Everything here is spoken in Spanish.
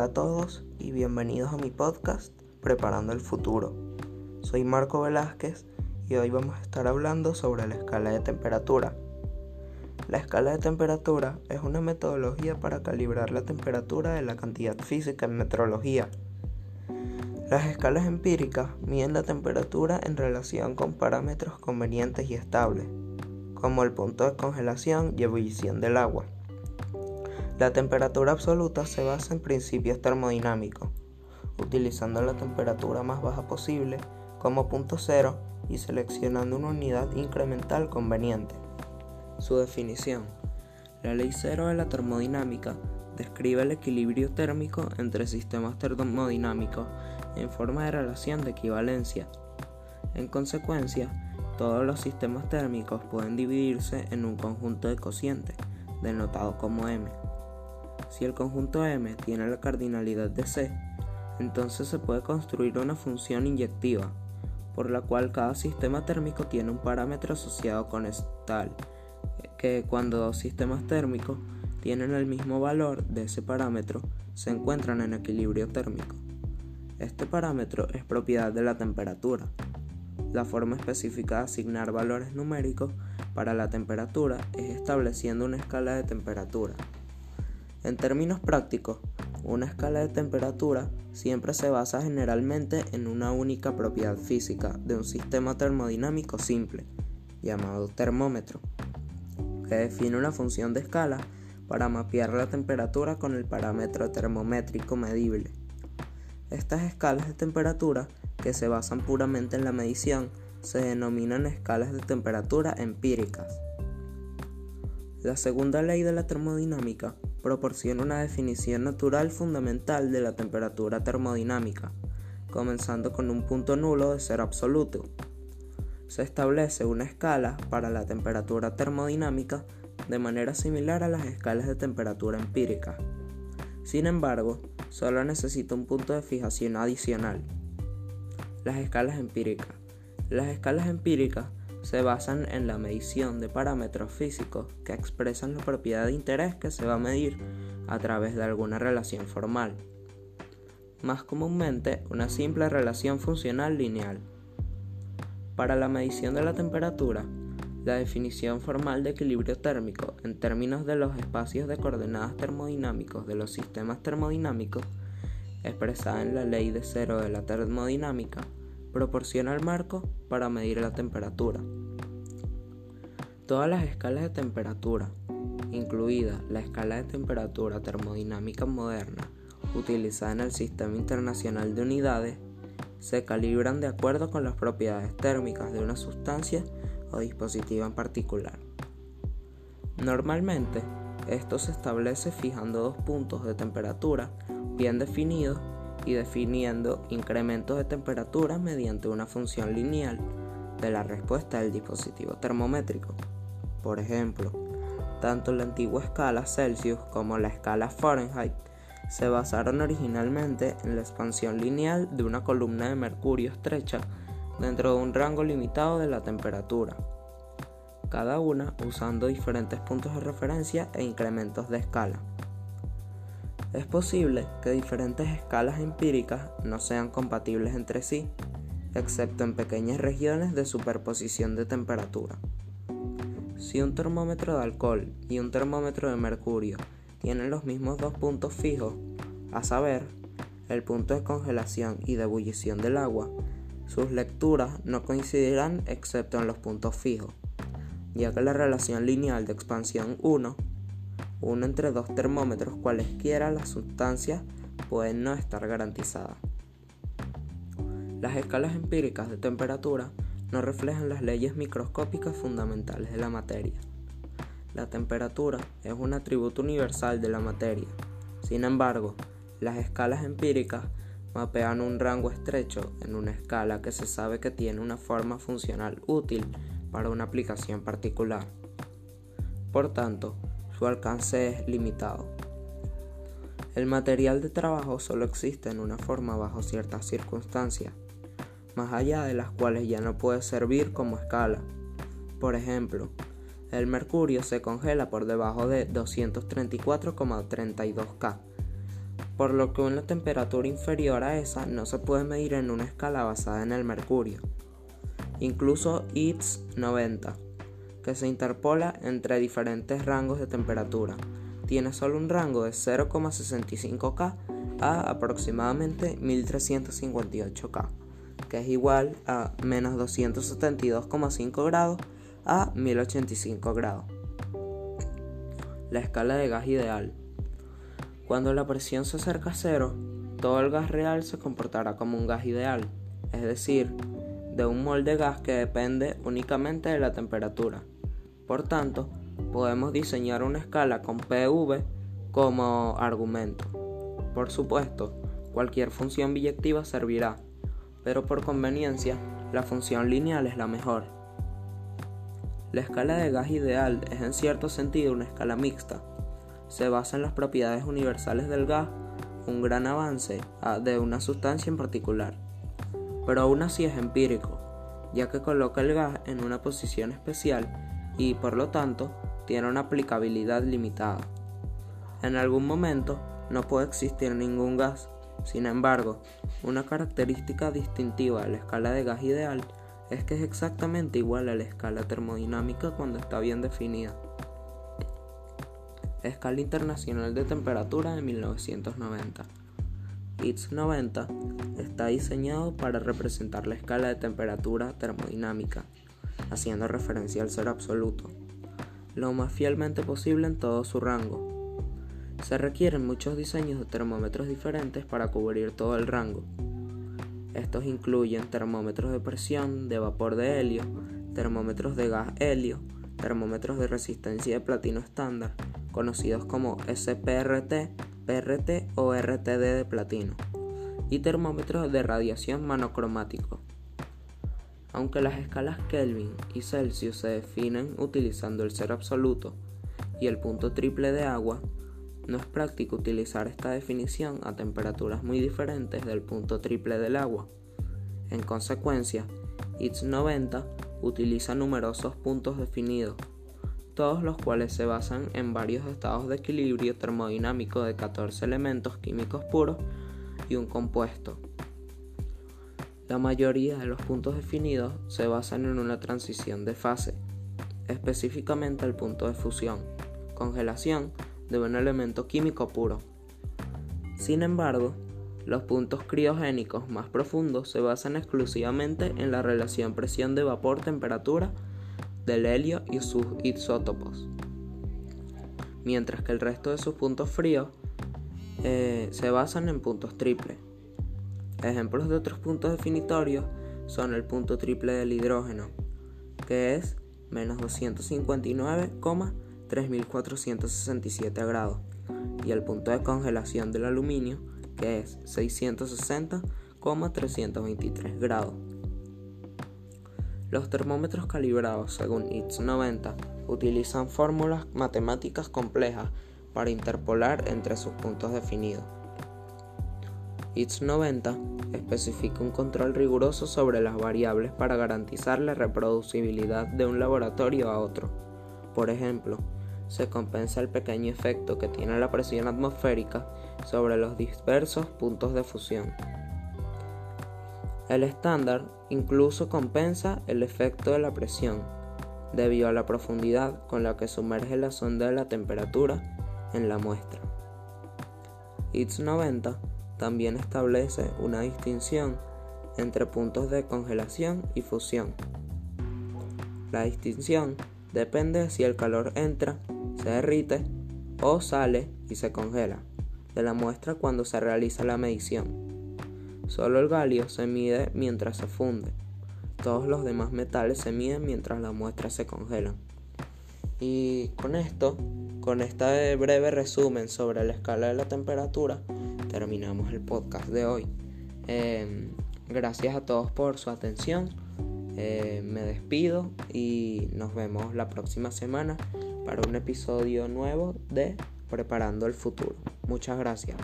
Hola a todos y bienvenidos a mi podcast Preparando el Futuro. Soy Marco Velázquez y hoy vamos a estar hablando sobre la escala de temperatura. La escala de temperatura es una metodología para calibrar la temperatura de la cantidad física en metrología. Las escalas empíricas miden la temperatura en relación con parámetros convenientes y estables, como el punto de congelación y ebullición del agua. La temperatura absoluta se basa en principios termodinámicos, utilizando la temperatura más baja posible como punto cero y seleccionando una unidad incremental conveniente. Su definición. La ley cero de la termodinámica describe el equilibrio térmico entre sistemas termodinámicos en forma de relación de equivalencia. En consecuencia, todos los sistemas térmicos pueden dividirse en un conjunto de cocientes, denotado como M. Si el conjunto M tiene la cardinalidad de C, entonces se puede construir una función inyectiva, por la cual cada sistema térmico tiene un parámetro asociado con tal, que cuando dos sistemas térmicos tienen el mismo valor de ese parámetro, se encuentran en equilibrio térmico. Este parámetro es propiedad de la temperatura. La forma específica de asignar valores numéricos para la temperatura es estableciendo una escala de temperatura. En términos prácticos, una escala de temperatura siempre se basa generalmente en una única propiedad física de un sistema termodinámico simple, llamado termómetro, que define una función de escala para mapear la temperatura con el parámetro termométrico medible. Estas escalas de temperatura, que se basan puramente en la medición, se denominan escalas de temperatura empíricas. La segunda ley de la termodinámica proporciona una definición natural fundamental de la temperatura termodinámica, comenzando con un punto nulo de ser absoluto. Se establece una escala para la temperatura termodinámica de manera similar a las escalas de temperatura empírica. Sin embargo, solo necesita un punto de fijación adicional. Las escalas empíricas. Las escalas empíricas se basan en la medición de parámetros físicos que expresan la propiedad de interés que se va a medir a través de alguna relación formal. Más comúnmente, una simple relación funcional lineal. Para la medición de la temperatura, la definición formal de equilibrio térmico en términos de los espacios de coordenadas termodinámicos de los sistemas termodinámicos, expresada en la ley de cero de la termodinámica, proporciona el marco para medir la temperatura. Todas las escalas de temperatura, incluida la escala de temperatura termodinámica moderna utilizada en el Sistema Internacional de Unidades, se calibran de acuerdo con las propiedades térmicas de una sustancia o dispositivo en particular. Normalmente, esto se establece fijando dos puntos de temperatura bien definidos y definiendo incrementos de temperatura mediante una función lineal de la respuesta del dispositivo termométrico. Por ejemplo, tanto la antigua escala Celsius como la escala Fahrenheit se basaron originalmente en la expansión lineal de una columna de mercurio estrecha dentro de un rango limitado de la temperatura, cada una usando diferentes puntos de referencia e incrementos de escala. Es posible que diferentes escalas empíricas no sean compatibles entre sí, excepto en pequeñas regiones de superposición de temperatura. Si un termómetro de alcohol y un termómetro de mercurio tienen los mismos dos puntos fijos, a saber, el punto de congelación y de ebullición del agua, sus lecturas no coincidirán excepto en los puntos fijos, ya que la relación lineal de expansión 1 uno entre dos termómetros cualesquiera las sustancias pueden no estar garantizadas. Las escalas empíricas de temperatura no reflejan las leyes microscópicas fundamentales de la materia. La temperatura es un atributo universal de la materia. Sin embargo, las escalas empíricas mapean un rango estrecho en una escala que se sabe que tiene una forma funcional útil para una aplicación particular. Por tanto, su alcance es limitado. El material de trabajo solo existe en una forma bajo ciertas circunstancias, más allá de las cuales ya no puede servir como escala. Por ejemplo, el mercurio se congela por debajo de 234,32 K, por lo que una temperatura inferior a esa no se puede medir en una escala basada en el mercurio. Incluso ITS 90, que se interpola entre diferentes rangos de temperatura, tiene solo un rango de 0,65 K a aproximadamente 1358 K, que es igual a menos 272,5 grados a 1085 grados. La escala de gas ideal. Cuando la presión se acerca a cero, todo el gas real se comportará como un gas ideal, es decir, de un mol de gas que depende únicamente de la temperatura. Por tanto, podemos diseñar una escala con PV como argumento. Por supuesto, cualquier función biyectiva servirá, pero por conveniencia, la función lineal es la mejor. La escala de gas ideal es en cierto sentido una escala mixta. Se basa en las propiedades universales del gas, un gran avance de una sustancia en particular. Pero aún así es empírico, ya que coloca el gas en una posición especial y por lo tanto tiene una aplicabilidad limitada. En algún momento no puede existir ningún gas. Sin embargo, una característica distintiva de la escala de gas ideal es que es exactamente igual a la escala termodinámica cuando está bien definida. Escala Internacional de Temperatura de 1990. ITS 90 está diseñado para representar la escala de temperatura termodinámica, haciendo referencia al cero absoluto lo más fielmente posible en todo su rango. Se requieren muchos diseños de termómetros diferentes para cubrir todo el rango. Estos incluyen termómetros de presión, de vapor de helio, termómetros de gas helio, termómetros de resistencia de platino estándar, conocidos como SPRT, PRT o RTD de platino, y termómetros de radiación monocromático. Aunque las escalas Kelvin y Celsius se definen utilizando el cero absoluto y el punto triple de agua, no es práctico utilizar esta definición a temperaturas muy diferentes del punto triple del agua. En consecuencia, ITS 90 utiliza numerosos puntos definidos, todos los cuales se basan en varios estados de equilibrio termodinámico de 14 elementos químicos puros y un compuesto. La mayoría de los puntos definidos se basan en una transición de fase, específicamente el punto de fusión, congelación de un elemento químico puro. Sin embargo, los puntos criogénicos más profundos se basan exclusivamente en la relación presión de vapor-temperatura del helio y sus isótopos, mientras que el resto de sus puntos fríos eh, se basan en puntos triples. Ejemplos de otros puntos definitorios son el punto triple del hidrógeno, que es menos 259,3467 grados, y el punto de congelación del aluminio, que es 660,323 grados. Los termómetros calibrados según ITS 90 utilizan fórmulas matemáticas complejas para interpolar entre sus puntos definidos. ITS 90 especifica un control riguroso sobre las variables para garantizar la reproducibilidad de un laboratorio a otro. Por ejemplo, se compensa el pequeño efecto que tiene la presión atmosférica sobre los dispersos puntos de fusión. El estándar incluso compensa el efecto de la presión, debido a la profundidad con la que sumerge la sonda de la temperatura en la muestra. ITS 90 también establece una distinción entre puntos de congelación y fusión. La distinción depende de si el calor entra, se derrite o sale y se congela de la muestra cuando se realiza la medición. Solo el galio se mide mientras se funde. Todos los demás metales se miden mientras la muestra se congela. Y con esto, con este breve resumen sobre la escala de la temperatura, terminamos el podcast de hoy. Em, gracias a todos por su atención. Eh, me despido y nos vemos la próxima semana para un episodio nuevo de Preparando el Futuro. Muchas gracias.